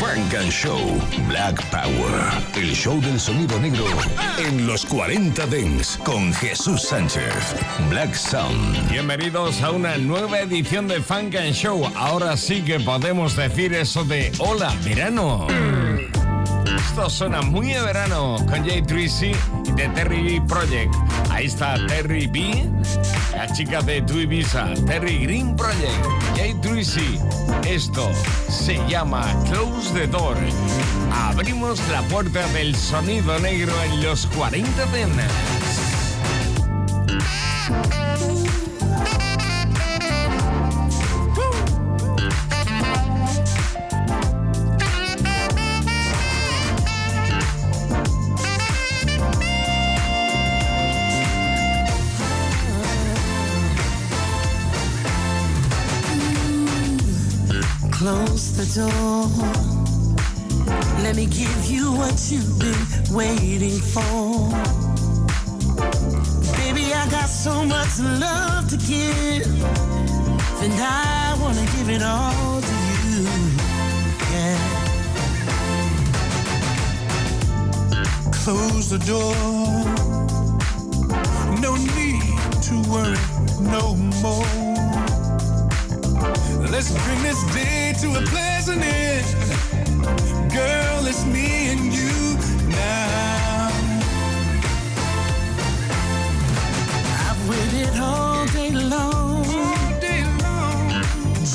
Frank and Show Black Power. El show del sonido negro en los 40 Dents con Jesús Sánchez. Black Sound. Bienvenidos a una nueva edición de Funk and Show. Ahora sí que podemos decir eso de hola, verano. Esto suena muy de verano con Jay Tracy y de Terry B Project. Ahí está Terry B, la chica de Tu Ibiza, Terry Green Project, Jay Tracy. Esto se llama Close the Door. Abrimos la puerta del sonido negro en los 40 tenas. Door. Let me give you what you've been waiting for. Baby, I got so much love to give, and I wanna give it all to you. Yeah. Close the door. No need to worry no more. Let's bring this day to a pleasant end. Girl, it's me and you now. I've waited all day long All day long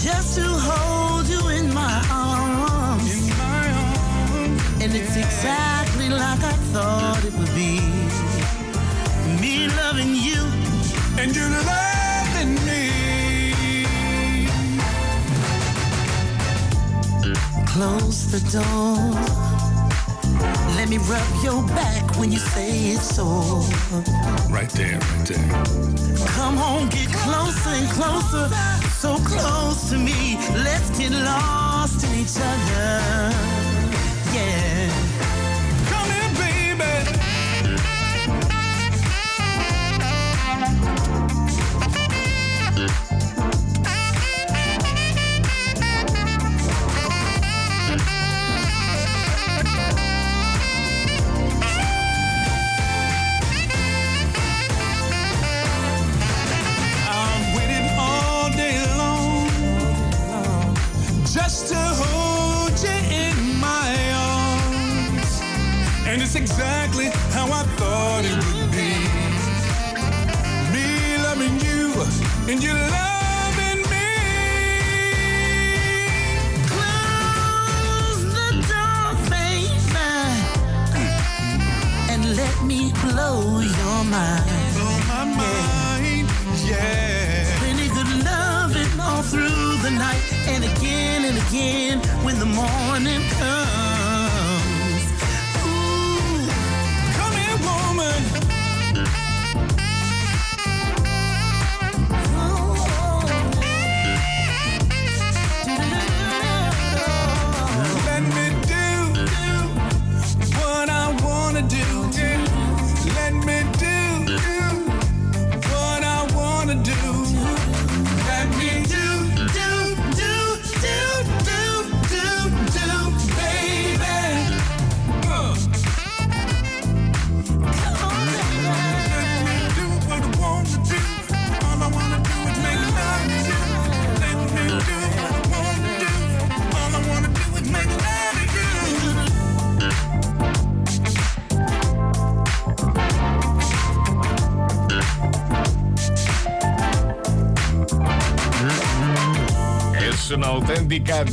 just to hold you in my arms. in my arms. And it's exactly like I thought it would be. Me loving you, And you're loving close the door. Let me rub your back when you say it's sore. Right there, right there. Come on, get closer and closer, so close to me. Let's get lost in each other. Yeah. And you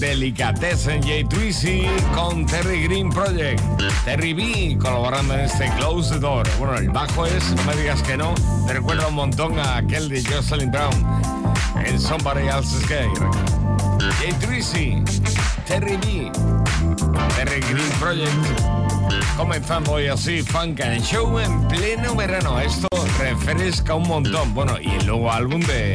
delicatessen Jay Tweezy con Terry Green Project. Terry B colaborando en este Close Door. Bueno, el bajo es, no me digas que no, me recuerda un montón a aquel de Jocelyn Brown en Somebody Else's Game. Jay Tweezy, Terry B, Terry Green Project. Comenzando hoy así Funk and Show en pleno verano. Esto refresca un montón. Bueno, y el nuevo álbum de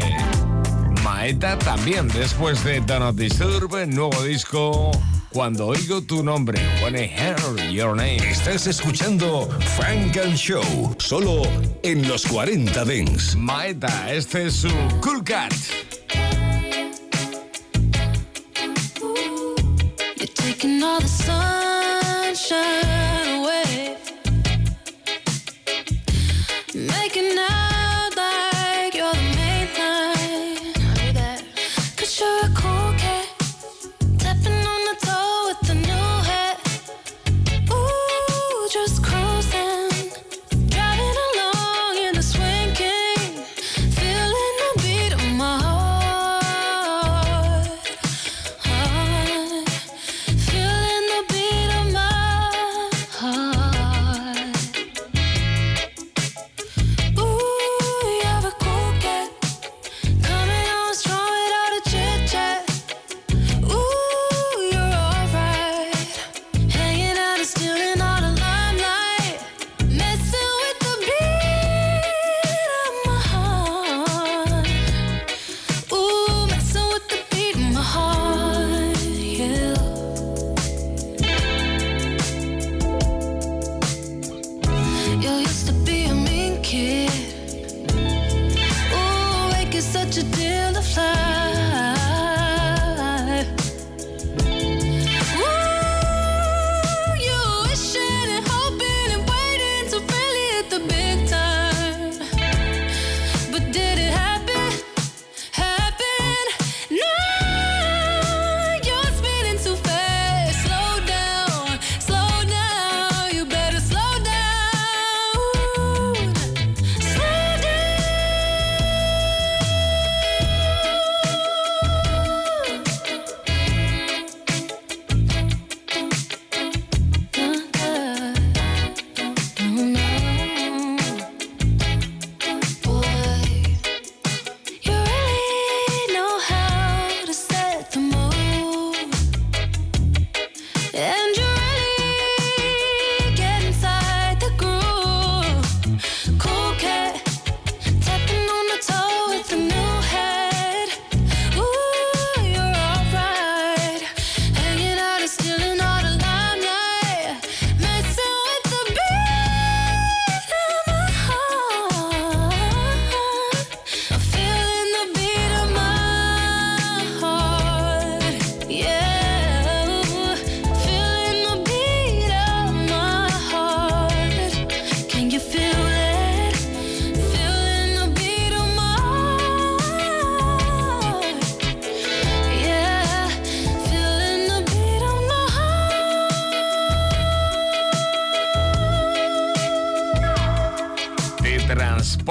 Maeta también. Después de Don't Disturb, nuevo disco. Cuando oigo tu nombre, When I Hear Your Name. Estás escuchando Funk and Show, solo en los 40 Dents. Maeta, este es su Cool Cat.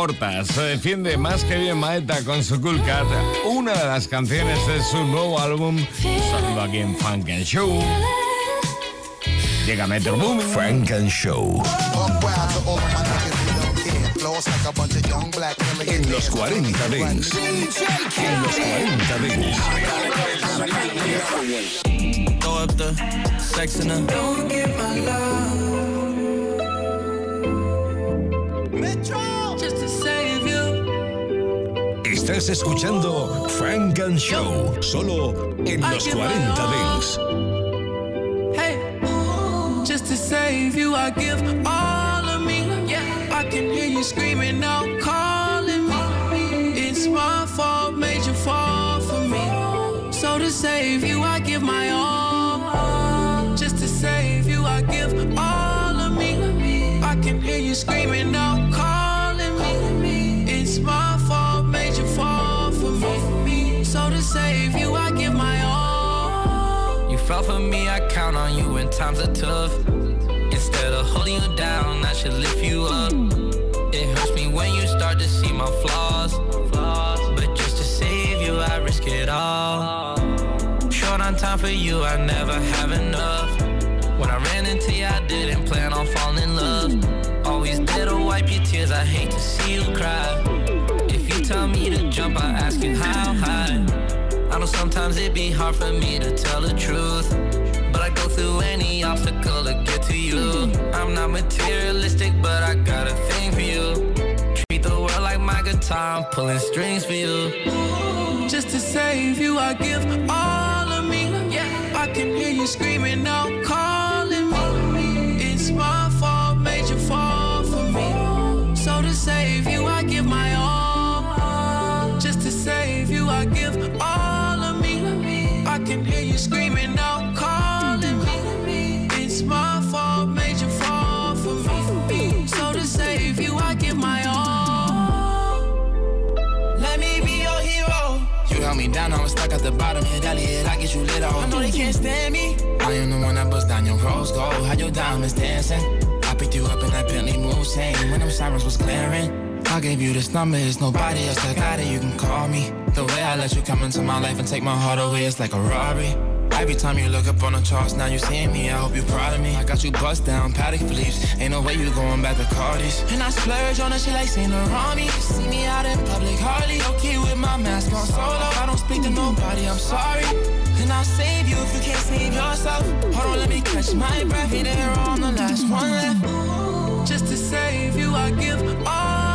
Transportas. Se defiende más que bien Maeta con su Cool Cat, una de las canciones de su nuevo álbum, sonando aquí en Funk and Show. Llega Metro Booming. Funk and Show en los 40 Dents. En los 40 Dents. Throw up the sex in the Don't get my love. Estás escuchando Funk and Show, solo en los 40 Dance. Hey, just to save you, I give all of me. Yeah, I can hear you screaming out, calling me. It's my fault, made you fall for me. So to save you, I give my all. Just to save you, I give all of me. I can hear you screaming out, save you, I give my all. You fell for me, I count on you when times are tough. Instead of holding you down, I should lift you up. It hurts me when you start to see my flaws. But just to save you, I risk it all. Short on time for you, I never have enough. When I ran into you, I didn't plan on falling in love. Always there to wipe your tears, I hate to see you cry. If you tell me to jump, I ask you how high. I know sometimes it be hard for me to tell the truth, but I go through any obstacle to get to you. I'm not materialistic, but I got a thing for you. Treat the world like my guitar, I'm pulling strings for you. Just to save you, I give all of me. Yeah, I can hear you screaming out, calling me. It's my fault, made you fall for me. So to save you, I I at the bottom. Hit Elliot, I get you lit off. I know they can't stand me. I am the one that bust down your rose gold. How your diamonds dancing? I picked you up in that Bentley Mulsanne when them sirens was clearing. I gave you this number, it's nobody else that got it. You can call me. The way I let you come into my life and take my heart away, it's like a robbery. Every time you look up on the charts, now you seeing me. I hope you're proud of me. I got you bust down, Patek Philippe's. Ain't no way you going back to Cardi's. And I splurge on her, she like Saint Laurent. See me out in public, hardly okay with my mask on solo. I don't speak to nobody, I'm sorry. And I'll save you if you can't save yourself. Hold on, let me catch my breath. You're there on the last one left. Just to save you, I give all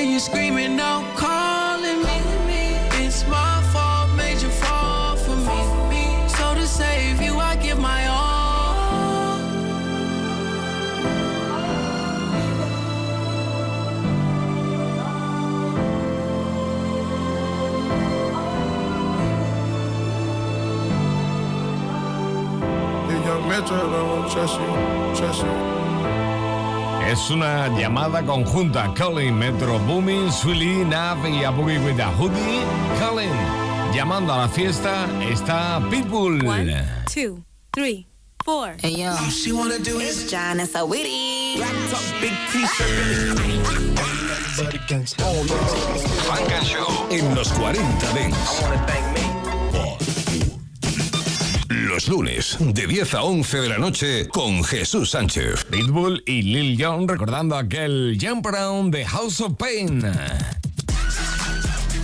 hear you screaming out, calling me. It's my fault, made you fall for me. So to save you, I give my all. Metro trust you, trust you. Es una llamada conjunta. Colin, Metro Booming, Swilly, Nav y A Boogie with a Hoodie. Colin, llamando a la fiesta está Pitbull. One, two, three, four. Hey yo, She wanna do is John and so witty. big t-shirt. Funk and Show en los 40 Dents. Los lunes, de 10 a 11 de la noche, con Jesús Sánchez. Pitbull y Lil Jon recordando aquel Jump Around the House of Pain.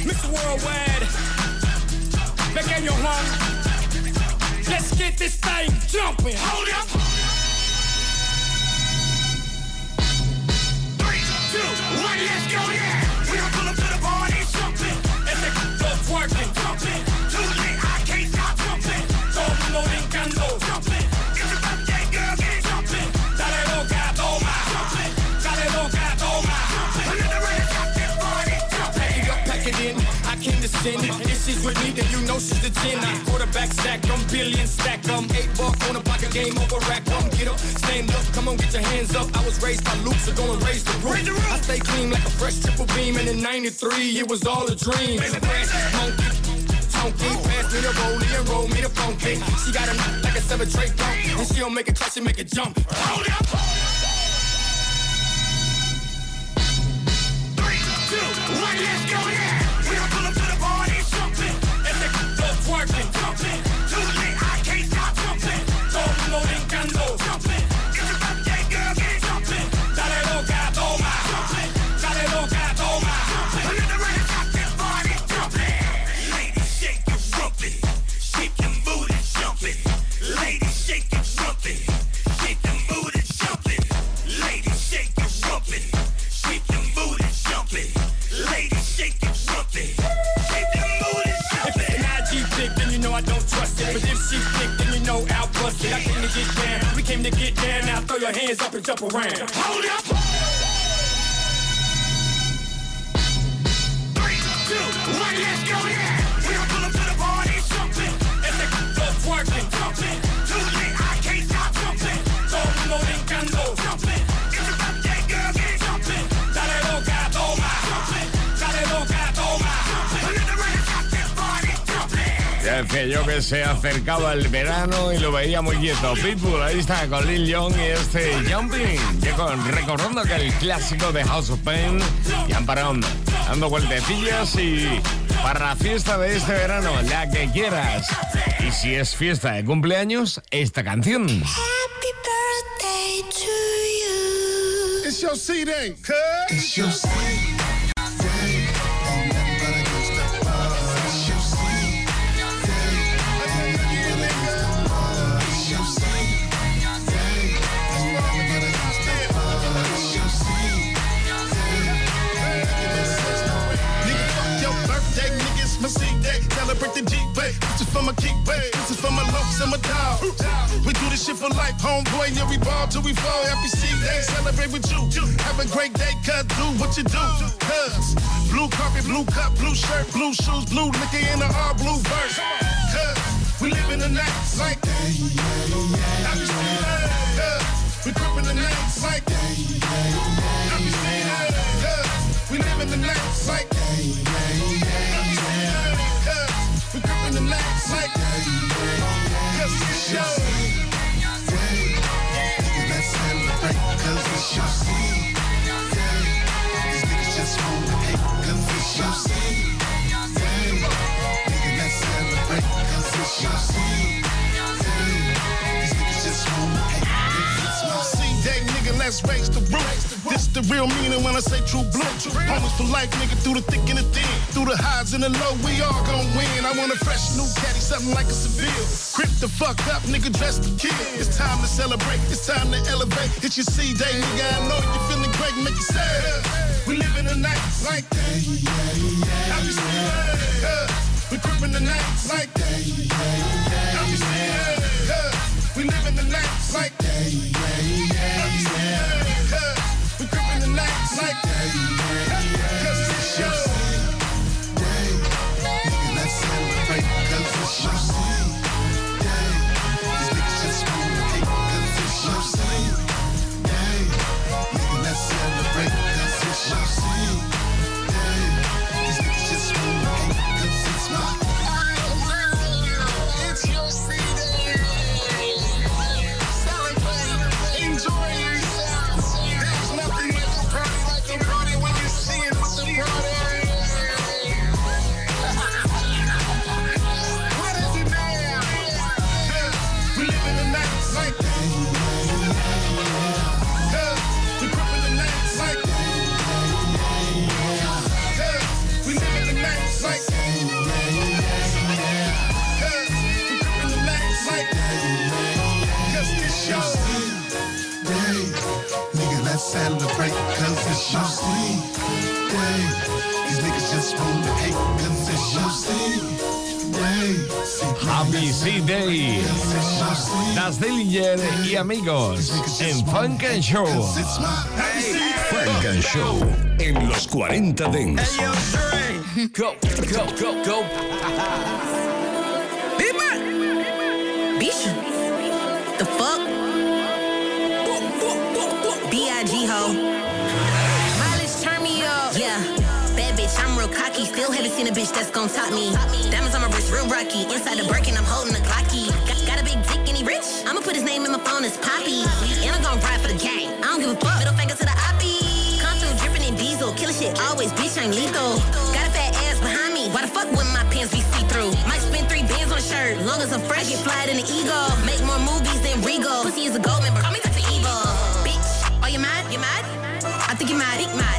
Mr. Worldwide, pequeño Juan. Let's get this thing jumping. Hold up. Three, two, one, let's go, came. If she's with me, then you know she's the 10. I quarterback stack, I'm billion stack, I'm eight ball on the pocket game over rack. Come get up, stand up, come on, get your hands up. I was raised by Luke, so go and raise the roof. I stay clean like a fresh triple beam, and in 93, it was all a dream. Crash, monkey, tonky, oh. pass me the rollie and roll me the funky. She got a knock like a seven tray pump, and she don't make it touch, she make it jump. Hold up. Your hands up and jump around. Hold up. que yo que se acercaba el verano y lo veía muy quieto. Pitbull, ahí está con Lil Young y este Jumping. Que con, recordando que el clásico de House of Pain y Amparón, dando vueltecillas y para la fiesta de este verano, la que quieras. Y si es fiesta de cumpleaños, esta canción. Happy birthday to you. It's your CD. It's your CD. We ball till we fall. Happy C day, celebrate with you. Have a great day, cuz do what you do. Cuz blue carpet, blue cup, blue shirt, blue shoes, blue liquor in the all blue verse. Cuz we live in the night like Happy C day. Cuz we grip in the night like Happy C day. Cuz we live in the night like Happy C day. Cuz we grip in the night like Cause it's your Nigga, let's raise the roof. This the real meaning when I say true blue. Homies for life, nigga, through the thick and the thin. Through the highs and the low, we all gon' win. I want a fresh new caddy, something like a Seville. Crip the fuck up, nigga, dress the kid. It's time to celebrate, it's time to elevate. It's your C day, nigga, I know you feeling great, make it sad. We live in the night like Happy C day. uh, We grip in the night like Happy C day. uh, We live in the night like Happy like Cause it's your day. Nigga, let's celebrate, cause it's your y amigos en Funk and Show. It's my Funk and Show en los 40 Dance. Go, go, go, go. Big man. Bisha. The fuck? B.I.G. ho. Mileage turn me up. Yeah. Bad bitch, I'm real cocky. Still haven't seen a bitch that's gon' top me. Diamonds on my wrist, real rocky. Inside the Birkin, I'm holding a Glocky. His name in my phone as Poppy. And I'm gon' ride for the gang. I don't give a fuck. Middle finger to the oppie. Through dripping in diesel. Killer shit always, bitch, I'm lethal. Got a fat ass behind me. Why the fuck wouldn't my pants be see-through? Might spend three bands on a shirt. Long as I'm fresh, get fly in the ego. Make more movies than Regal. Pussy is a gold member. Call me Dr. Evil. Bitch, are you mad? You mad? I think you mad. Dick mad.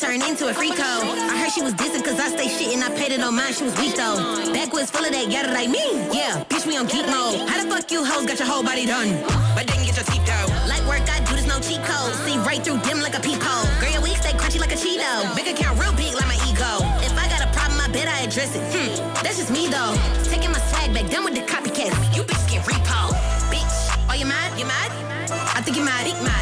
Turned into a freako. I heard she was dissing cause I stay shit and I paid it on mine. She was weak though. Backwoods full of that yada like me. Yeah, bitch, we on geek mode. How the fuck you hoes got your whole body done? But didn't get your teeth though. Like work, I do this no cheat code. See right through dim like a peephole. Girl, your week stay crunchy like a Cheeto. Big account real big like my ego. If I got a problem, I bet I address it. Hmm, that's just me though. Taking my swag back, done with the copycats. You bitches get repo. Bitch, are you mad? You mad? I think you mad. Dick mad.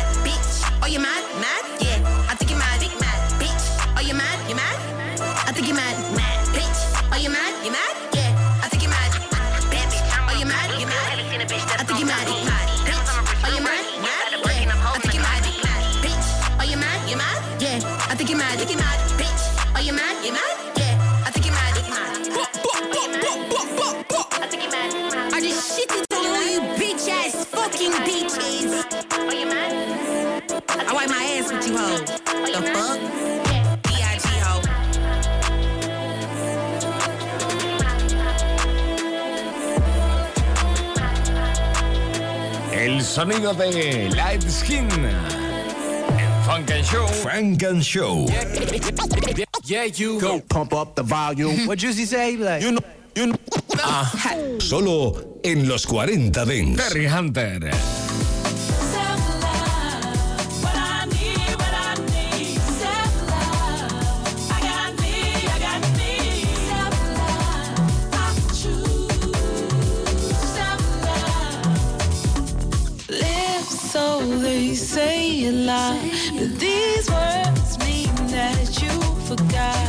sonido de Light Skin. En Funk and Show. Funk and Show. Yeah, yeah, you go. Pump up the volume. What Juicy say? Like, you know, you know. Ah, solo en los 40 Dents. Terry Hunter. forgot.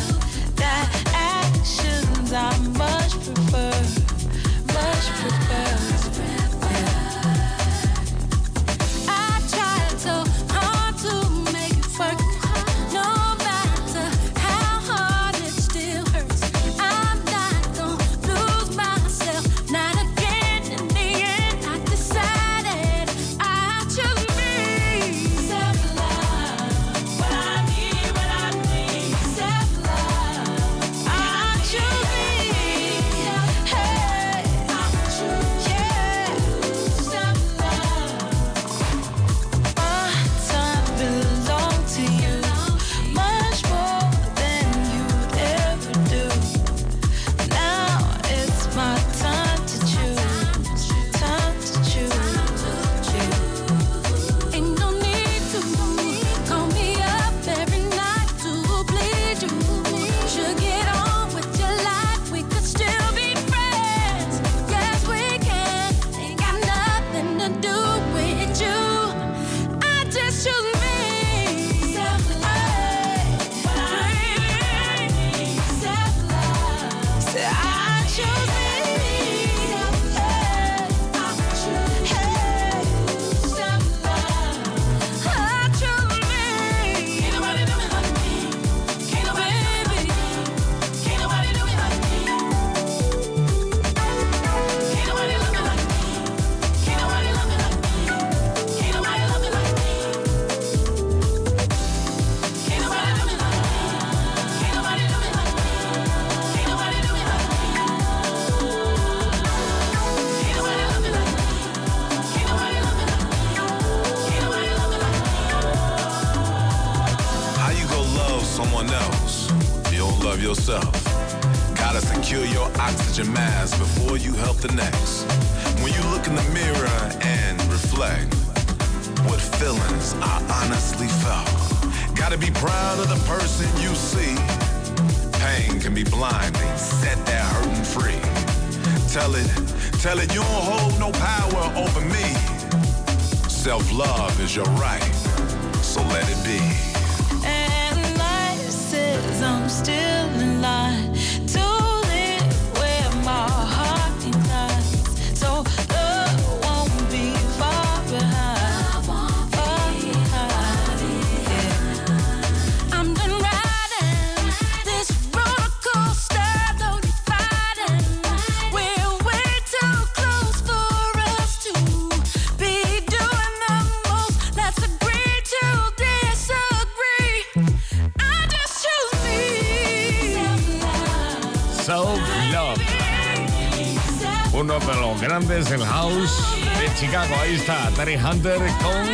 Ahí está, Terry Hunter con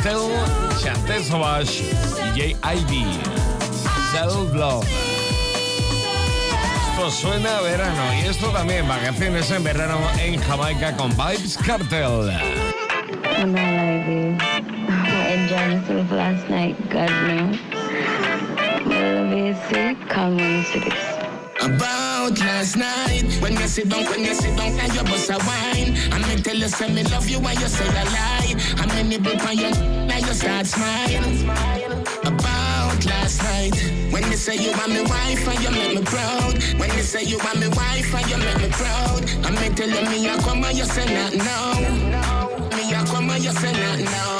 Stel Chanté Sauvage y J.I.B. Esto suena a verano y esto también, vacaciones en verano en Jamaica con Vibes Cartel. Myself About last night. When you sit down, when you sit down, and you bust a wine. And me tell you, say me love you, and you say a lie. I'm in many book on you, now you start smiling. About last night. When you say you want me wife, and you make me proud. When you say you want me wife, and you make me proud. And me tell you, me I come, and you say not now. Me I come, and you say not now.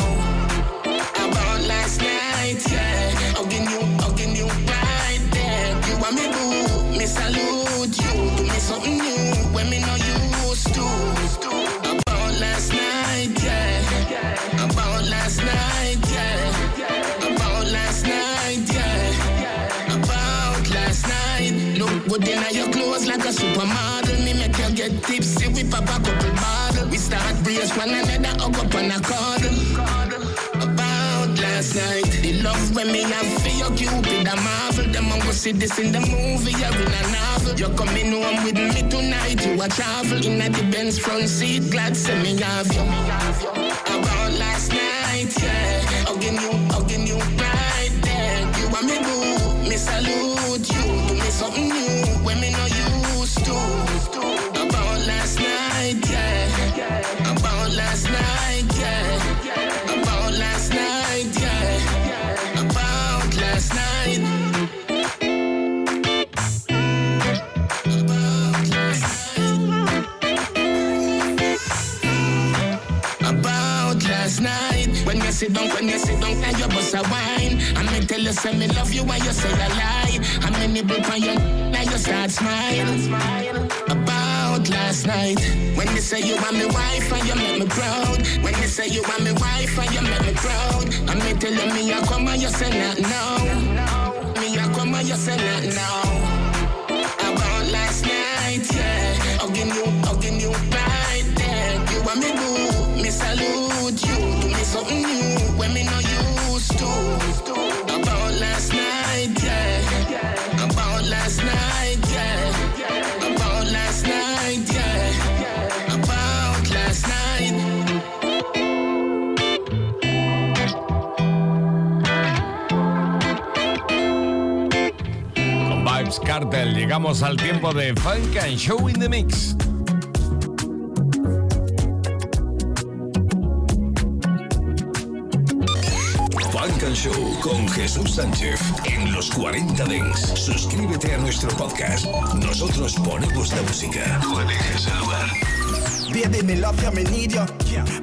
Start brace one another, hug up on a cuddle. About last night, the love when me have for your Cupid a marvel. Them a go see this in the movie or in a novel. You coming home with me tonight, you a travel in a the Benz front seat, glad say me have you. About last night, yeah, hugging you, hugging you right there. You want me boo, me salute you, do me something new sit down, when you sit down And you bust a wine. And me tell you say me love you When you say a lie. And me nibble on you Now you start smile. About last night When you say you want me wife And you make me proud. When you say you want me wife And you make me proud. And me tell you me I come and you say not now. Me I come and you say not now. About last night, yeah. Hugging you, hugging you right there. You want me boo, me salute you. Do me something new Con Vibes Cartel llegamos al tiempo de Funk and Show in the Mix. Show con Jesús Sánchez en los 40 Dents. Suscríbete a nuestro podcast. Nosotros ponemos la música. Tú eliges el lugar. Baby, me love you, me need you.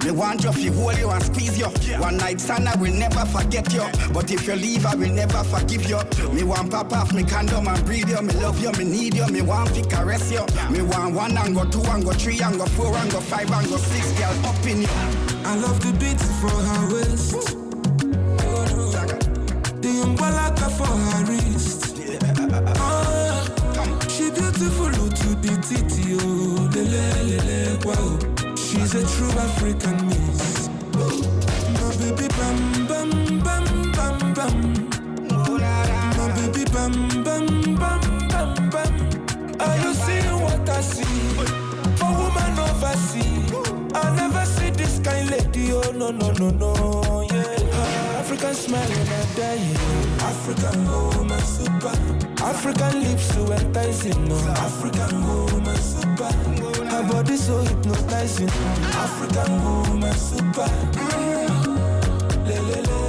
Me want you, feel hold you and squeeze you. One night stand, I will never forget you. But if you leave, I will never forgive you. Me want pop off, me condom and breathe you. Me love you, me need you. Me want to caress you. Me want one and go two and go three and go four and go five and go six, girl, up in you. I love the beat for her waist. The for her wrist. Ah, she beautiful to the titty, oh. She's a true African miss. My baby bam bam bam bam bam. My baby bam bam bam bam bam. Are you seeing what I see? For woman overseas, I never see this kind lady. Oh no no no no, yeah. African smile when I die. African woman super. African lips so enticing. No. African woman super. Her body so hypnotizing. African woman super. Le, le, le.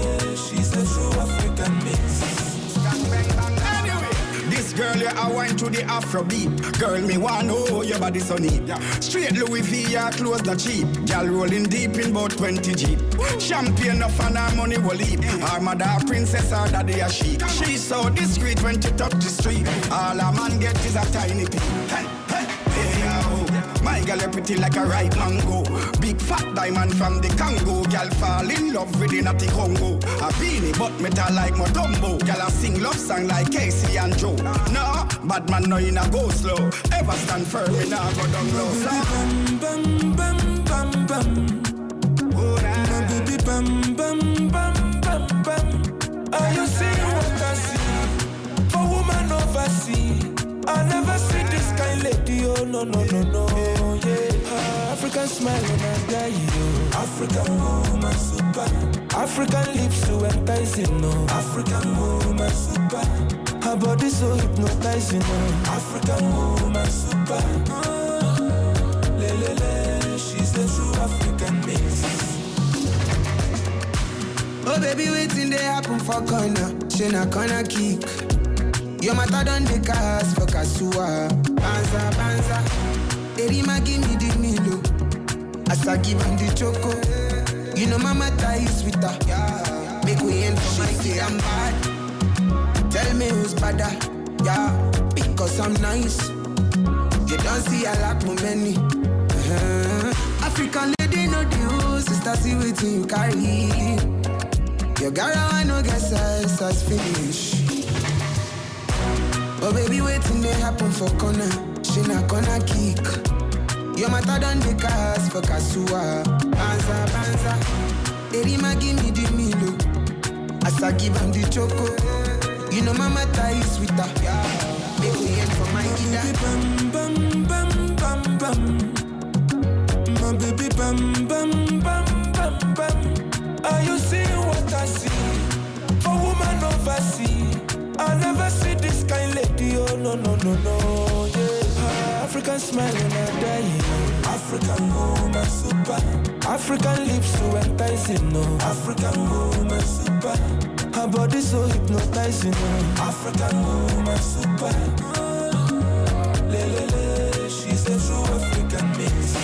Girl, you I wine to the afro beat. Girl, me want know your body so neat. Straight Louis V, clothes not cheap. Girl rolling deep in about 20 Jeep. Champagne of and her money will leap. Her mother princess, her daddy a chic. She's so discreet when she touch the street. All a man get is a tiny peep. Hey, hey, hey, girl, you pretty like a ripe mango. Big fat diamond from the Congo. Girl fall in love with the natty Congo. A beanie, but metal like Motombo. Girl, I sing love song like Casey and Joe. No, bad man no in a go slow. Ever stand firm in a go down low. Bam bam bam bam bam. My baby bam bam bam bam bam. Are you seeing what I see? For woman overseas, I never see this kind lady. Oh no no no no, yeah. Ah, African smile when I die, yo. African woman super. African lips so enticing, no. African woman super. Her body so hypnotizing, no. African woman super. Ah, le le le, she's a true African mix. Oh baby, waiting they happen for corner. She na corner kick. Your matter done the cars for Kasua. Banza, banza. Erima give me the milo. As I give him the choco. You know my matter is with her. Make we end for my day, I'm bad. Tell me who's better. Yeah, because I'm nice. You don't see I lack my many. Uh-huh. African lady the rules. Sister, see what you carry. Your girl, I no get size, size finish. Oh baby, waiting they happen for corner. She na corner kick. Your matter done the cast for Kasua. Banza, banza. Erima give me the milo. As I give am the choco. You know my matter is sweeter. Make we end for my ida. Bam bam bam bam bam. My baby bam bam no no. Yeah. African smile and I die. African woman super. African lips so enticing. No. African woman super. Her body so hypnotizing. No. African woman super. Le, le, le, she's a true African mix.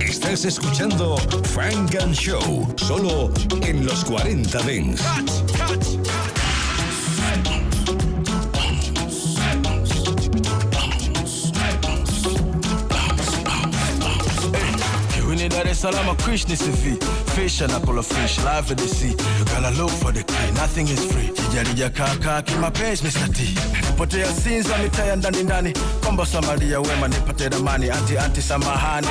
Estás escuchando Frank and Show, solo en los 40 Dents. Winnie Dar a Krishna CV. Fish and apple of fish, live at the sea. You gotta look for the key, nothing is free. Kijarija kaka kimapenzi Mr. T. Potea sinza mitaya ndani ndani. Kombo Samaria wema nipate ramani. Anti anti samahani.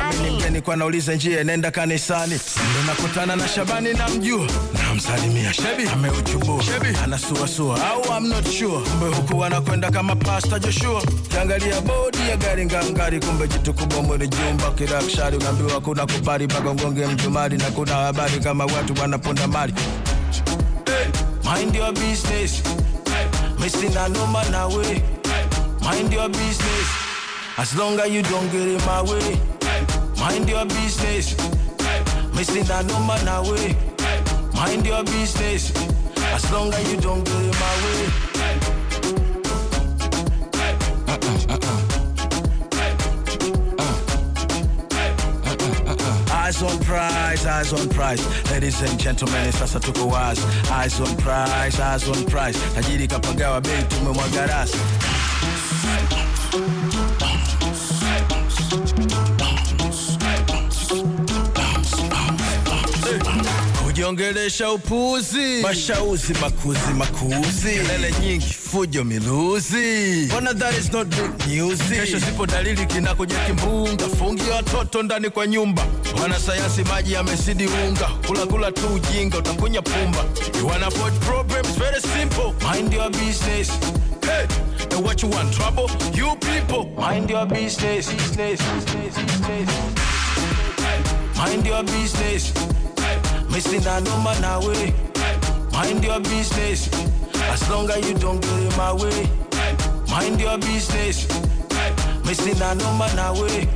Amini mgeni kwa nauliza njia nenda kanisani. Ndo nakutana na Shabani na mjua. Namsalimia Shebi ameuchubua. Shebi anasuasua au I'm not sure. Kumbe huku anakwenda kama pasta Joshua. Kiangalia bodi ya gari ngangari, kumbe jitu kubwa mwili jumba kirakshari. Unaambiwa kuna kupari bagongonge mjumari, na kuna habari kama watu wanaponda mali. Mind your business. Missing a no man away. Mind your business. As long as you don't get in my way. Mind your business. Missing a no man away. Mind your business. As long as you don't get in my way. Eyes on prize, eyes on prize. Ladies and gentlemen, sasa tuko wazi. Eyes on prize, eyes on prize. Tajiri kapagawa bei tumemwaga rasi. Kujiongelesha upuzi, mashauzi, makuzi, makuzi, kelele nyingi, fujo, miluzi. Mbona that is not big news? Kesho sipo dalili kinakuja kimbunga, fungia watoto ndani kwa nyumba. Wanasayansi maji yamezidi unga, kula kula tu ujinga, utakunya pumba. You wanna avoid problems, very simple. Mind your business. Hey, and what you want, trouble? You people, mind your business. business, business, business. Mind your business. Missing a no man away. Mind your business. As long as you don't get in my way. Mind your business. Missing a no man away.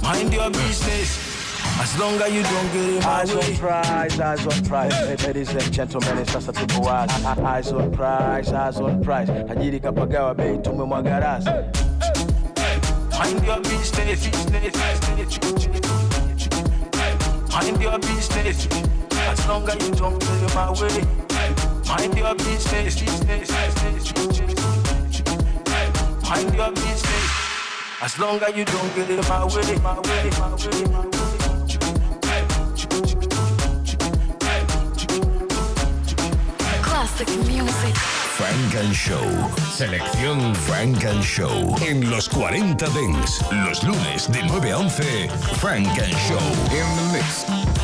Mind your business. As long as you don't get in my eyes way. on prize, eyes on prize. Ladies and gentlemen, it's sasa tuko wazi. Eyes on prize, eyes on prize. Tajiri kapagawa bei tumemwaga rasi. Mind your business, business, business. Mind your business. As long as you don't get in my way. Mind your business, business, business. Mind your business. As long as you don't get in my way, my way, my way, my way. Classic music. Frank and Show. Selección Frank and Show. En los 40 Dents. Los lunes de 9 a 11. Frank and Show. In the mix.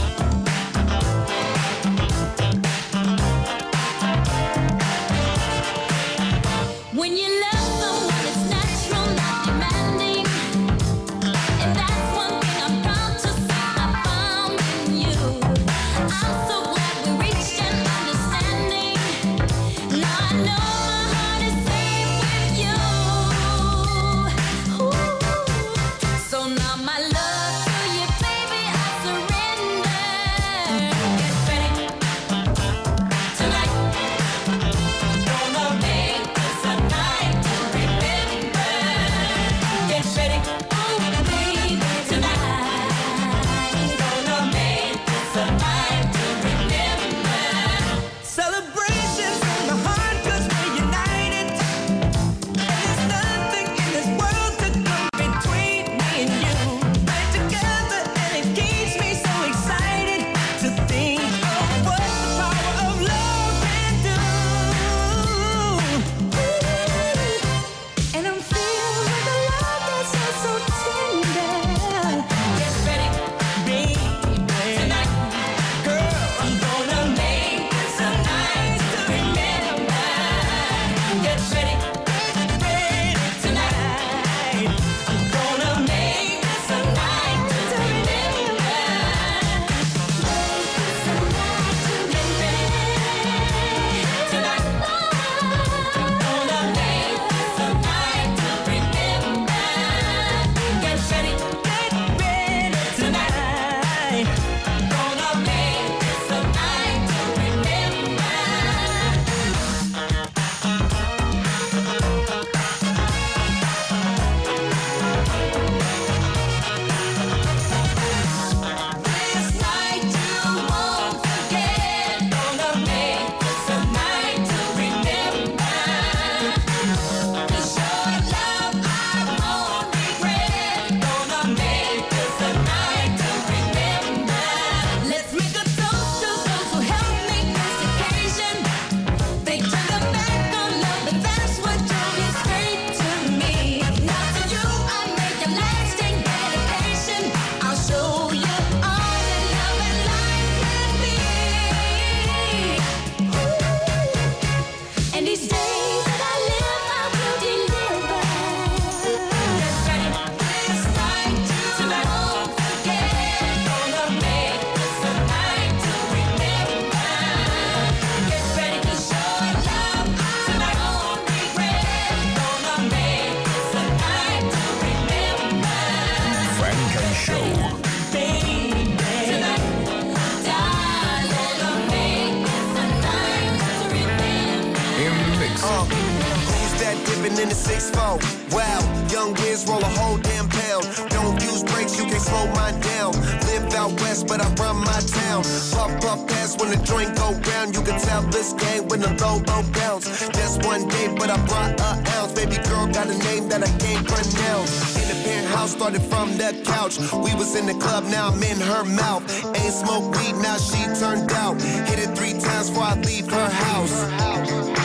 Penthouse, started from the couch. We was in the club, now I'm in her mouth. Ain't smoke weed, now she turned out. Hit it three times before I leave her house.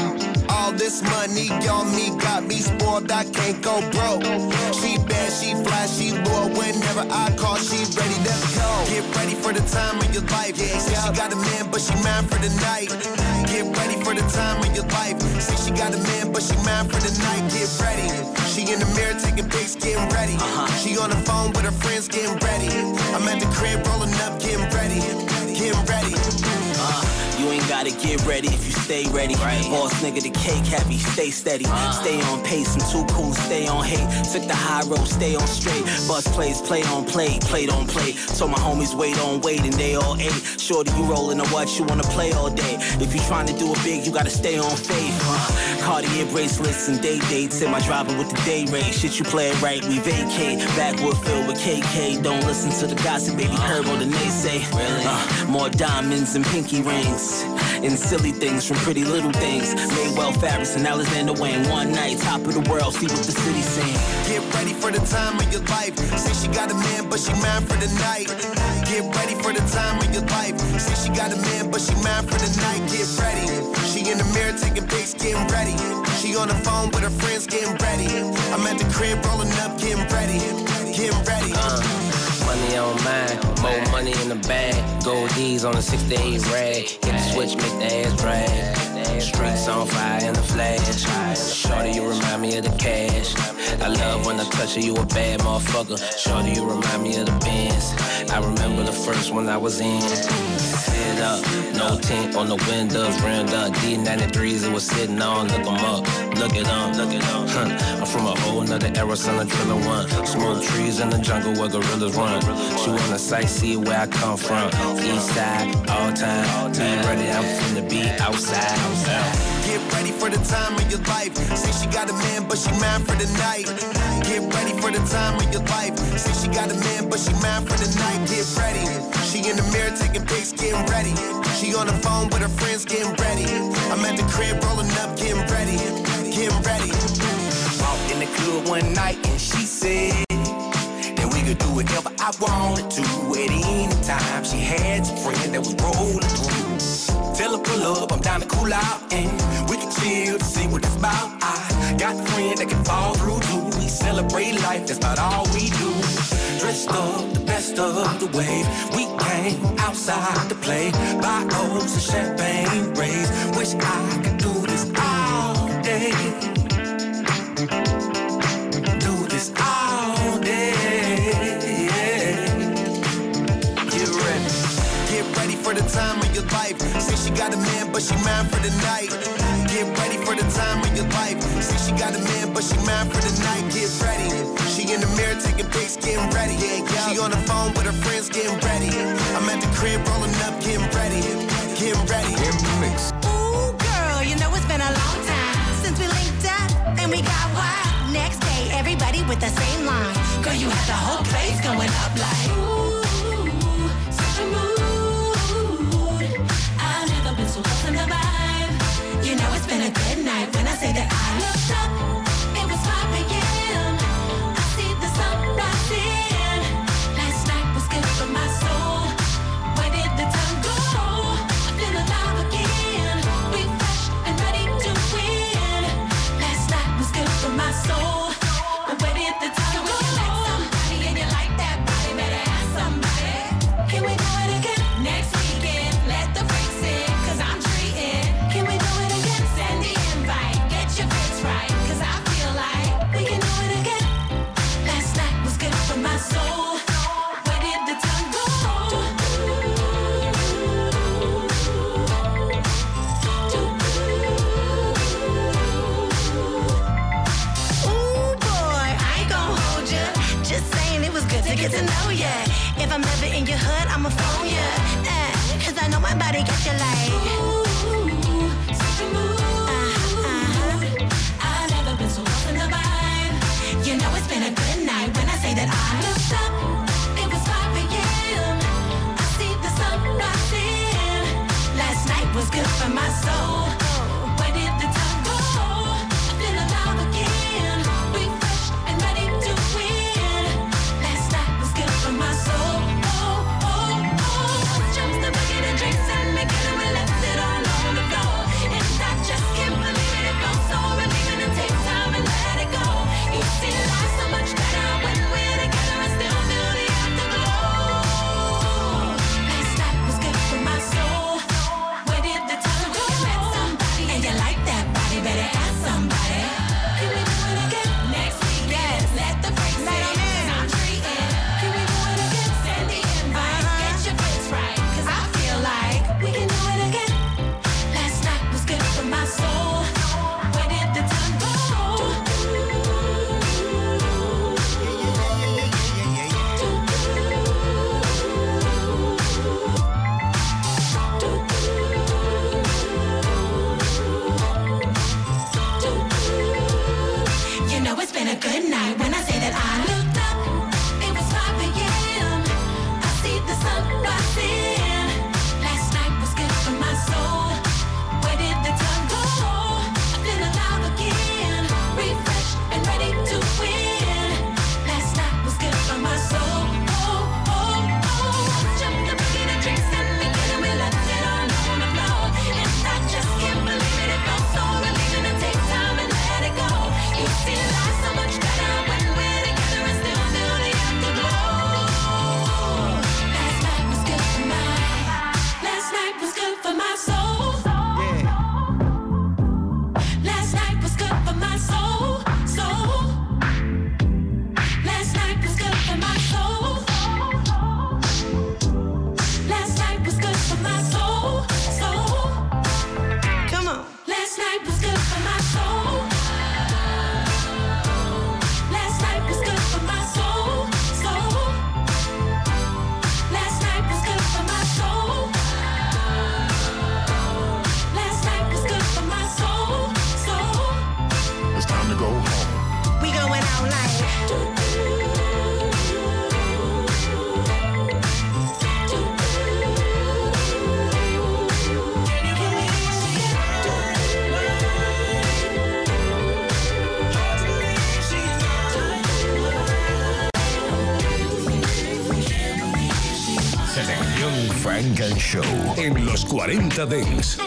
This money on me got me spoiled, I can't go broke. She bad, she fly, she loyal. Whenever I call, she ready to go. Get ready for the time of your life. Yeah, say she got a man, but she mine for the night. Get ready for the time of your life. Say she got a man, but she mine for the night. Get ready. She in the mirror taking pics, getting ready. She on the phone with her friends, getting ready. I'm at the crib rolling up, getting ready. Getting ready. Uh, you ain't gotta get ready if you stay ready. Right. Boss nigga, the cake heavy, stay steady. Stay on pace, I'm too cool stay on hate. Took the high road, stay on straight. Bus plays, play on play, play on play. Told my homies wait on wait, and they all ate. Shorty, you rolling or what? You wanna play all day. If you trying to do it big, you gotta stay on faith. Uh, Cartier bracelets and day dates. In my driver with the day rate. Shit, you play it right, we vacate. Backwood filled with KK. Don't listen to the gossip, baby. Herb or the naysay. Uh, more diamonds and pinky rings. And silly things from pretty little things. Maywell Farris and Alexander Wang. One night, top of the world, see what the city sing. Get ready for the time of your life. Say she got a man, but she mine for the night. Get ready for the time of your life. Say she got a man, but she mine for the night. Get ready. She in the mirror taking pics, getting ready. She on the phone with her friends, getting ready. I'm at the crib rolling up, getting ready. Getting ready. Uh. Money on mine, more money in the bag. Gold D's on the 68 rag. Hit the switch, make the ass drag. Streets on fire in the flash. Shorty, you remind me of the cash. I love when I touch you, you a bad motherfucker. Shorty, you remind me of the Benz. I remember the first one I was in. Sit up, no tint on the windows, rimmed up. D93s, it was sitting on. Look up, look it up, look it up. Huh. I'm from a whole nother era, son of Triller One. Smoke trees in the jungle where gorillas run. She wanna sightsee where I come from. East side, all time. Be ready, I'm finna be outside. Get ready for the time of your life. Say she got a man, but she mine for the night. Get ready for the time of your life. Say she got a man, but she mine for the night. Get ready. She in the mirror taking pics, getting ready. She on the phone with her friends, getting ready. I'm at the crib rolling up, getting ready. Getting ready. Walked in the club one night and she said that we could do whatever I wanted to at any time. She had some friends that was rolling through. Tell her pull up, I'm down to cool out and we can chill to see what it's about. I got a friend that can fall through too. We celebrate life, that's about all we do. Dressed up the best of the wave. We came outside to play. Buy O's and champagne rays. Wish I could do this all day. Do this all got a man, but she mine for the night. Get ready for the time of your life. Say she got a man, but she mine for the night. Get ready. She in the mirror taking pics, getting ready. She on the phone with her friends, getting ready. I'm at the crib rolling up, getting ready. Getting ready. In the mix. Ooh, girl, you know it's been a long time since we linked up and we got wild. Next day, everybody with the same line. Girl, you had the whole place going up like. Ooh, say that I Frank and Show en los 40 Dents.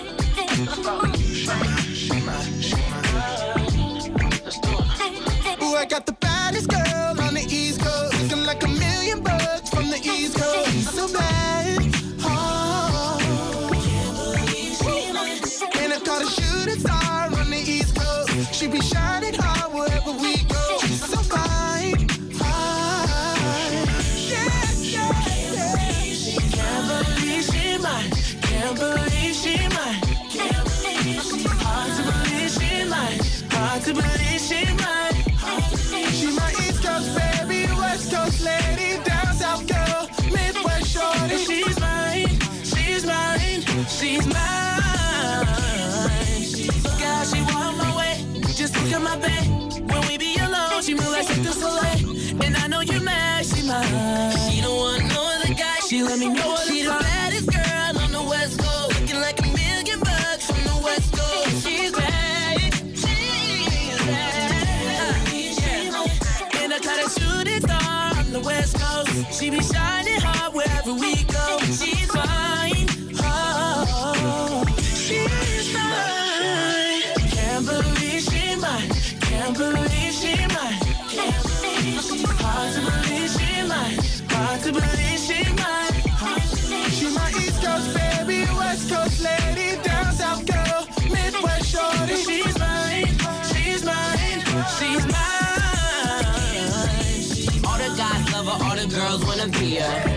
place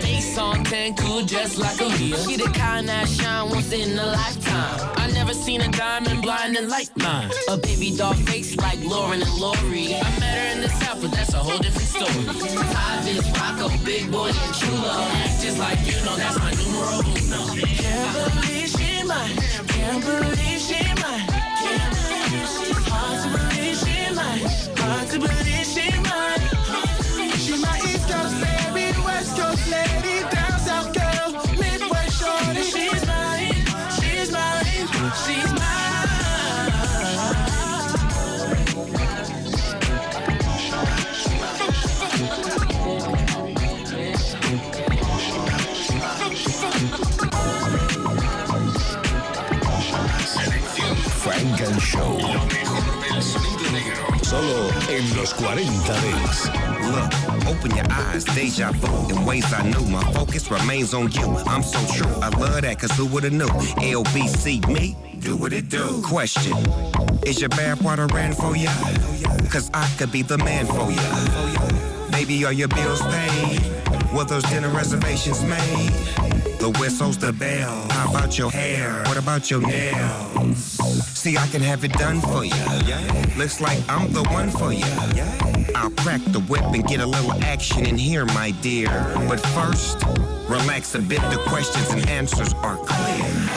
Face on 10 cool just like a real. She the kind that shine once in a lifetime. I never seen a diamond blinding like mine. A baby doll face like Lauren and Lori. I met her in the south, but that's a whole different story. Five is a Big Boy, and Chulo. Just like you know that's my numero uno. Can't believe she mine. Can't believe she mine. Can't believe she Hard to believe she mine. Hard to believe she mine. She might Show. Lo mejor del sonido negro. Solo en los 40 Days. Open your eyes, deja vu. In ways I knew, my focus remains on you. I'm so true, I love that, cause who would've knew? LBC me, do what it do. Question, is your bathwater ran for ya? Cause I could be the man for ya. Baby, are your bills paid? Were those dinner reservations made? The whistle's the bell. How about your hair? What about your nails? See, I can have it done for you. Looks like I'm the one for you. I'll crack the whip and get a little action in here, my dear. But first, relax a bit. The questions and answers are clear.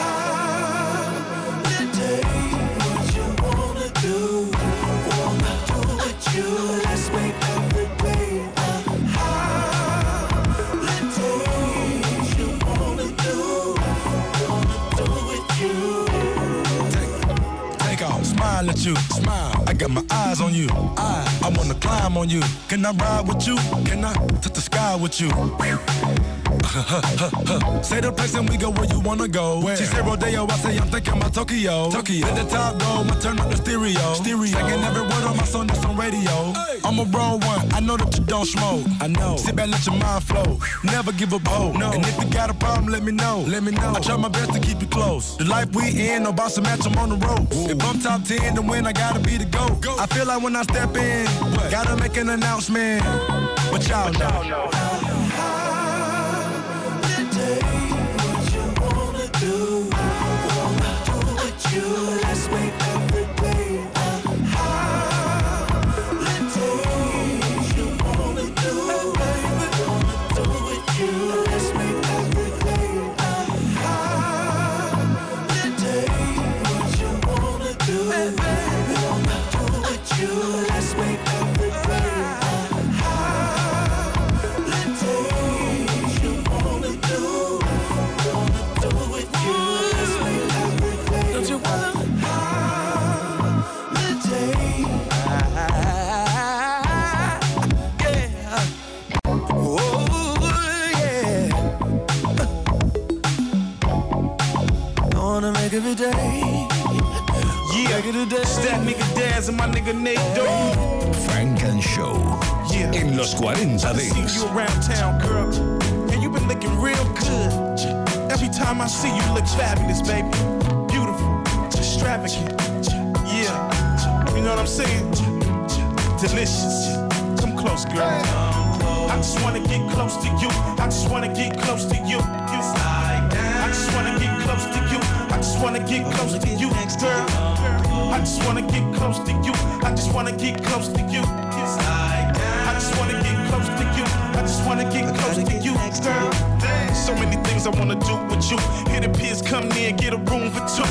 Smile at you, smile. I got my eyes on you. I, I wanna climb on you. Can I ride with you? Can I touch the sky with you? say the place and we go where you wanna go. She said Rodeo, I say I'm thinking about Tokyo. Tokyo. Let the top go, I turn up the stereo. Stereo. Singing every word on my song that's on radio. I'm a raw one, I know that you don't smoke. I know. Sit back, let your mind flow. Never give up hope. No. And if you got a problem, let me know. Let me know. I try my best to keep you close. The life we in, no boss to match, I'm on the road. If I'm top 10 to win, I gotta be the GOAT. I feel like when I step in, gotta make an announcement. But y'all know. Let's wanna make every day. Yeah, Stack nigga Daz and my nigga Nate Dogg. Funk and Show. Yeah. En los 40 I see you around town, girl. And you been looking real good. Every time I see you, look fabulous, baby. Beautiful, extravagant. Yeah, you know what I'm saying? Delicious. Come close, girl. I just wanna get close to you. I just wanna get close to you. I just wanna get close to you. I just wanna get close to you, girl. I just wanna get close to you. I just wanna get close to you. I just wanna get close to you. I just wanna get close to you, girl. So many things I wanna do with you. Hear the peers come near, get a room for two.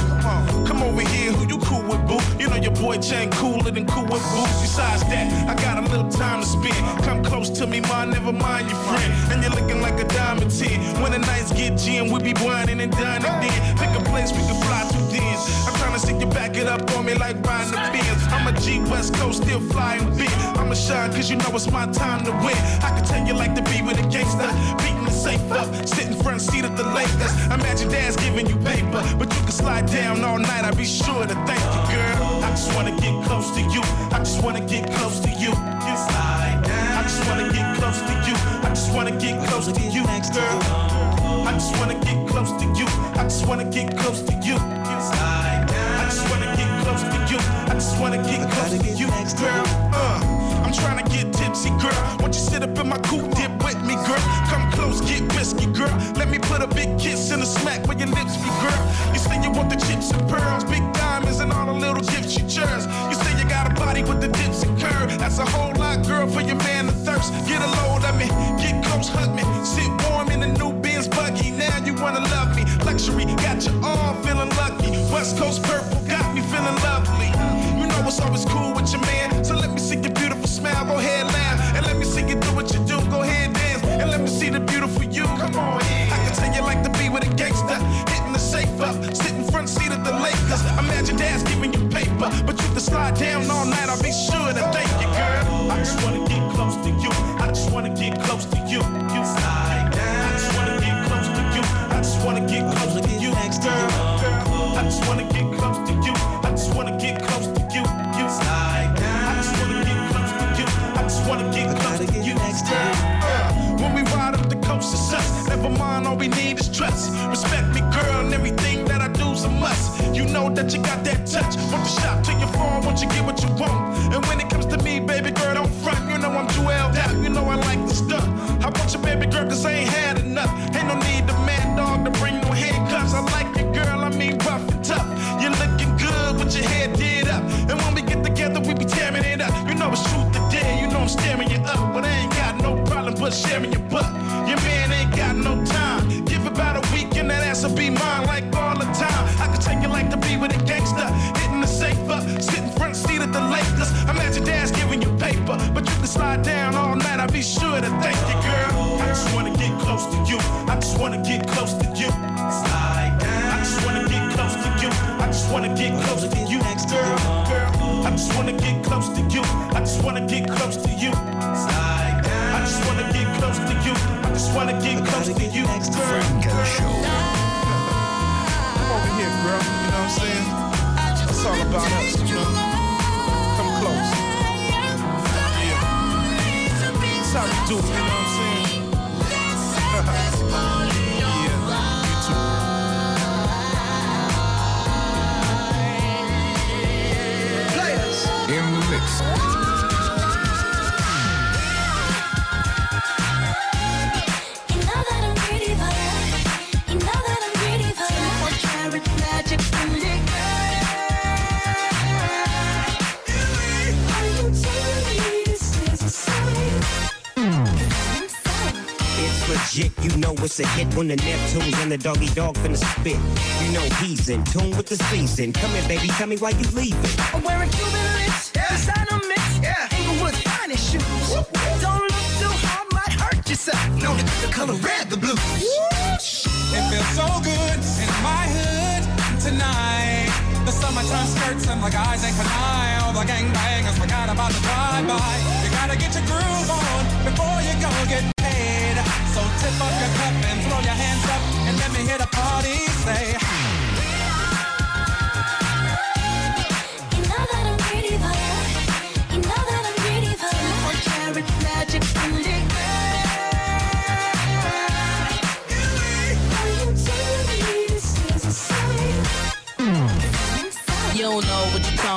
Come over here, who you cool with, boo? You know your boy Chain cooler than cool with boo. Besides that, I got a little time to spend. Come close to me, ma, never mind your friend. And you're looking like a diamond 10. When the nights get gin, we be whining and dining then. Pick a place we can fly to I'm trying to see you back it up on me like riding the Benz. I'm a G West Coast, still flying big. I'ma shine cause you know it's my time to win. I can tell you like to be with a gangster, beating the safe up, sitting front seat at the Lakers. Imagine dad's giving you paper, but you can slide down all night. I'll be sure to thank you, girl. I just wanna get close to you. I just wanna get close to you. Slide down. I just wanna get close to you. I just wanna get close to you, girl. I just wanna get close to you. I just wanna get close to you. I just wanna get close to you. I just wanna get close to you, girl. Uh, I'm trying to get tipsy, girl. Won't you sit up in my coupe, dip with me, girl? Come close, get risky, girl. Let me put a big kiss and a smack where your lips be, girl. You say you want the chips and pearls, big diamonds and all the little gifts you cherish. You say you got a body with the dips and curve. That's a whole lot, girl, for your man to thirst. Get a load of me, get close, hug me, sit warm in the new buggy, now you wanna love me. Luxury, got you all feeling lucky. West Coast purple, got me feeling lovely. You know it's always cool with your man, so let me see your beautiful smile, go ahead, laugh. And let me see you do what you do, go ahead, dance. And let me see the beautiful you, come on in. I can tell you like to be with a gangster, hitting the safe up, sitting front seat of the Lakers. Imagine dad's giving you paper, but you can slide down all night, I'll be sure to thank you, girl. I just wanna get close to you, I just wanna get close to you. girl. I just wanna get close to you. I just wanna get close to you. You slide down. I just wanna get close to you. I just wanna get close to you. Next girl. When we ride up the coast, it's us. Never mind, all we need is trust. Respect me, girl, and everything that I do's a must. You know that you got that touch. From the shop to your phone, once you get what you want, and when it wanna get close to you, girl. I just wanna get close to you. I just wanna get close to you. I just wanna get close to you. I just wanna get close to you, girl. Come over here, girl. You know what I'm saying? It's all about us, you know. Come close. Yeah. That's how we do it, you know legit, you know it's a hit when the Neptunes and the doggy dog finna spit. You know he's in tune with the season. Come here, baby, tell me why you leaving. I'm wearing Cuban links, designer mix, yeah. Inglewood's finest shoes. Don't look too hard, might hurt yourself. To the color red, the blue. It feels so good in my hood tonight. The summertime skirts and the guys ain't canine. All the gangbangers forgot about the drive-by. You gotta get your groove on before you go get. So tip up your cup and throw your hands up and let me hear the party say.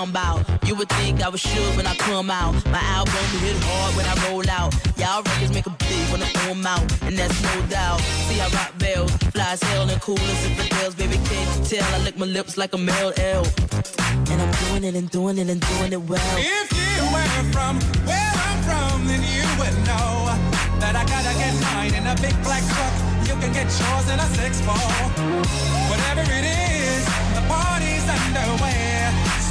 Talking about. You would think I was sure when I come out. My album hit hard when I roll out. Y'all records make a big when I 'em out, and that's no doubt. See, I rock bells, fly as hell and cool as tails. Baby, can't you tell? I lick my lips like a male L. And I'm doing it and doing it and doing it well. If you were from where I'm from, then you would know that I gotta get mine in a big black truck. You can get yours in a six four. Whatever it is, the party's underway.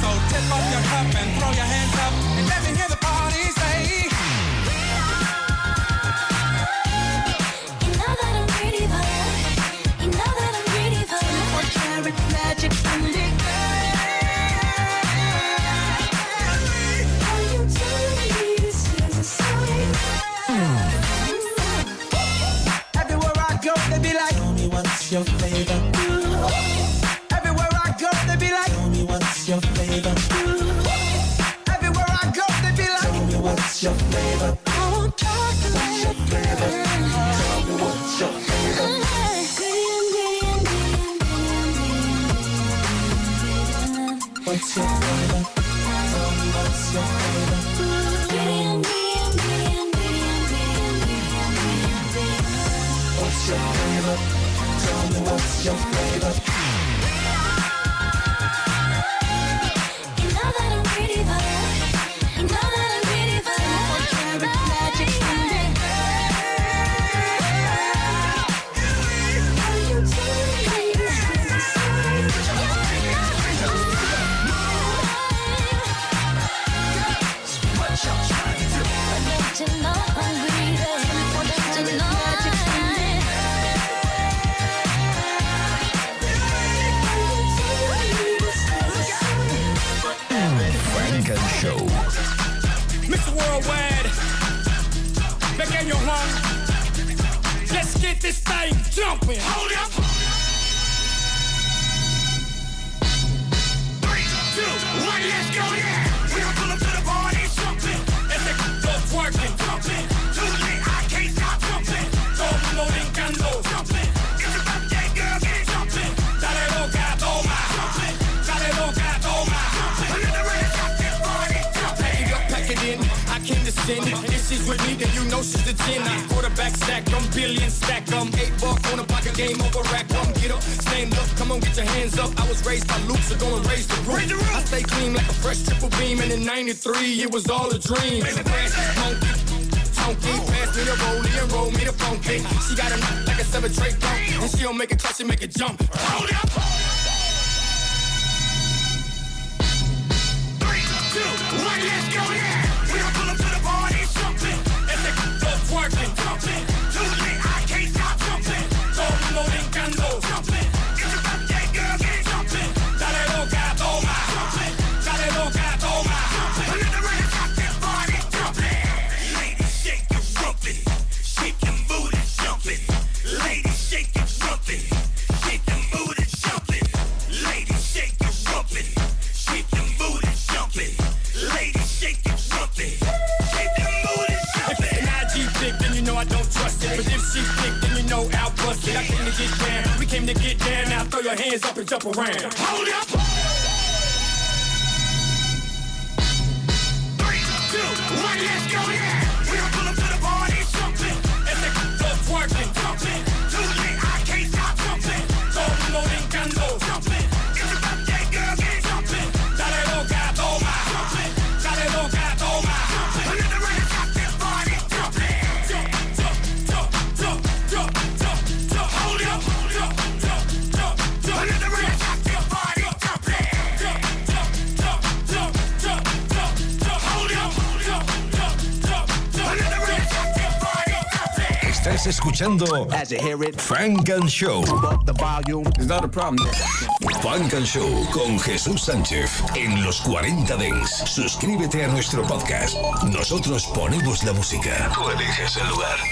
So tip up your cup and throw your hands up. And let me hear the party say. You know that I'm what's your flavor. Tell me what's your flavor. What's your? Tell me what's your. your. Let's get this thing jumping. Hold up. Three, two, one, let's go, yeah. We don't pull up to the party, jumping. and they go working, jumping. Too late, I can't stop jumping. Todo mundo brincando, jumping. It's a birthday, girl, jumping. Another party, jumping. Pack it in. I with me, then you know she's the 10. I quarterback sack, I'm billion stack, I'm eight ball on a pocket game over rack. Come get up, stand up, come on, get your hands up. I was raised by Luke, so go and raise the roof. I stay clean like a fresh triple beam, and in 93, it was all a dream. Monkey, Tonky, pass me the rollie and roll me the funky. She got a knock like a seven trait bump, and she don't make it clutch, she make it jump. Hold up. two, one, let's go now. But if she thick, then you know I'll bust it. I came to get down. We came to get down. Now throw your hands up and jump around. Hold up. Three, two, one, let's go now. We don't pull up to the party, jumping. And they go twerking, jumping. Too late, Estás escuchando Frank and Show. Frank and Show con Jesús Sánchez en los 40 Dents. Suscríbete a nuestro podcast. Nosotros ponemos la música. Tú eliges el lugar.